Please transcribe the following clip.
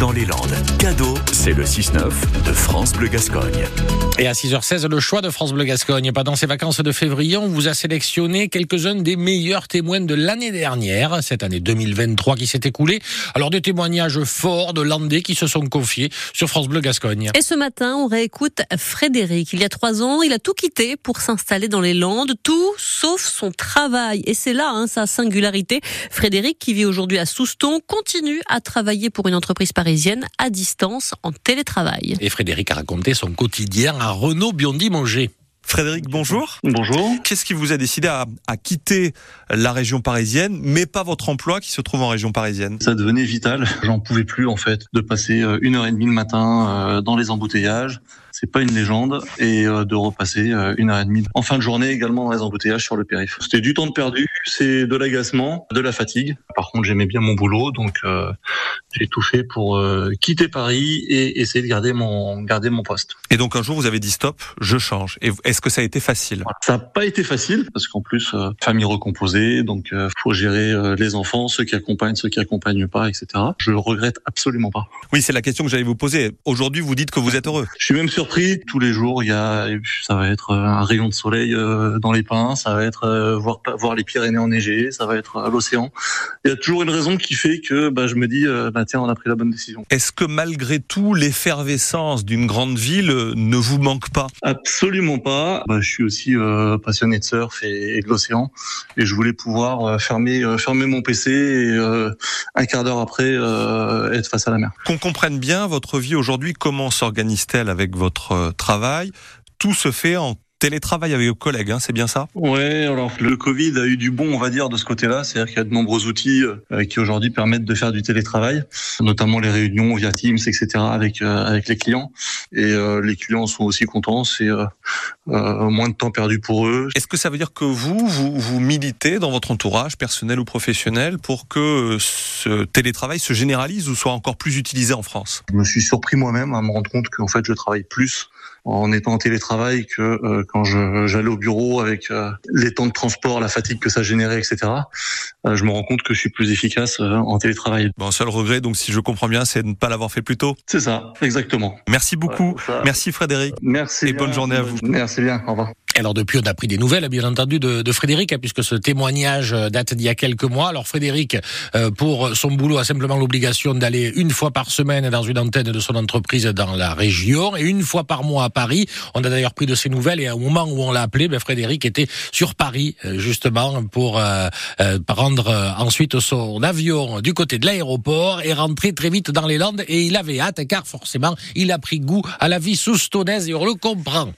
dans les Landes. Cadeau, c'est le 6-9 de France Bleu Gascogne. Et à 6h16, le choix de France Bleu Gascogne. Pendant ces vacances de février, on vous a sélectionné quelques-uns des meilleurs témoins de l'année dernière, cette année 2023 qui s'est écoulée. Alors des témoignages forts de Landais qui se sont confiés sur France Bleu Gascogne. Et ce matin, on réécoute Frédéric. Il y a trois ans, il a tout quitté pour s'installer dans les Landes, tout sauf son travail. Et c'est là hein, sa singularité. Frédéric, qui vit aujourd'hui à Souston, continue à travailler pour une entreprise parisienne à distance en télétravail. Et Frédéric a raconté son quotidien à Renaud Biondi-Manger. Frédéric, bonjour. Bonjour. Qu'est-ce qui vous a décidé à, à, quitter la région parisienne, mais pas votre emploi qui se trouve en région parisienne? Ça devenait vital. J'en pouvais plus en fait de passer euh, une heure et demie le matin euh, dans les embouteillages. C'est pas une légende et euh, de repasser une heure et demie en fin de journée également dans les embouteillages sur le périph. C'était du temps de perdu, c'est de l'agacement, de la fatigue. Par contre, j'aimais bien mon boulot, donc euh, j'ai tout fait pour euh, quitter Paris et essayer de garder mon garder mon poste. Et donc un jour, vous avez dit stop, je change. Et est-ce que ça a été facile? Ça n'a pas été facile parce qu'en plus euh, famille recomposée, donc faut gérer les enfants, ceux qui accompagnent, ceux qui accompagnent pas, etc. Je le regrette absolument pas. Oui, c'est la question que j'allais vous poser. Aujourd'hui, vous dites que vous êtes heureux. Je suis même surpris. Tous les jours, il y a, ça va être un rayon de soleil dans les pins, ça va être voir voir les Pyrénées enneigées, ça va être à l'océan. Il y a toujours une raison qui fait que bah, je me dis, euh, bah, tiens, on a pris la bonne décision. Est-ce que malgré tout, l'effervescence d'une grande ville ne vous manque pas? Absolument pas. Bah, je suis aussi euh, passionné de surf et, et de l'océan, et je voulais pouvoir euh, fermer, euh, fermer mon PC et euh, un quart d'heure après euh, être face à la mer. Qu'on comprenne bien votre vie aujourd'hui, comment s'organise-t-elle avec votre travail? Tout se fait en télétravail avec vos collègues, hein, c'est bien ça? Ouais, alors le Covid a eu du bon, on va dire, de ce côté-là. C'est-à-dire qu'il y a de nombreux outils euh, qui aujourd'hui permettent de faire du télétravail, notamment les réunions via Teams, etc. avec euh, avec les clients. Et euh, les clients sont aussi contents. C'est euh, moins de temps perdu pour eux. Est-ce que ça veut dire que vous, vous, vous militez dans votre entourage personnel ou professionnel pour que ce télétravail se généralise ou soit encore plus utilisé en France? Je me suis surpris moi-même à me rendre compte qu'en fait je travaille plus en étant en télétravail que euh, quand j'allais au bureau avec euh, les temps de transport, la fatigue que ça générait, etc. Euh, je me rends compte que je suis plus efficace en télétravail. Bon, seul regret, donc si je comprends bien, c'est de ne pas l'avoir fait plus tôt. C'est ça, exactement. Merci beaucoup. Ouais, Merci Frédéric. Merci. Et bien. bonne journée à vous. Merci bien. Au revoir. Alors depuis, on a pris des nouvelles, bien entendu, de, de Frédéric, puisque ce témoignage date d'il y a quelques mois. Alors Frédéric, euh, pour son boulot, a simplement l'obligation d'aller une fois par semaine dans une antenne de son entreprise dans la région et une fois par mois à Paris. On a d'ailleurs pris de ses nouvelles et au moment où on l'a appelé, ben, Frédéric était sur Paris justement pour euh, euh, prendre ensuite son avion du côté de l'aéroport et rentrer très vite dans les Landes. Et il avait hâte, car forcément, il a pris goût à la vie sous-stonnaise et on le comprend.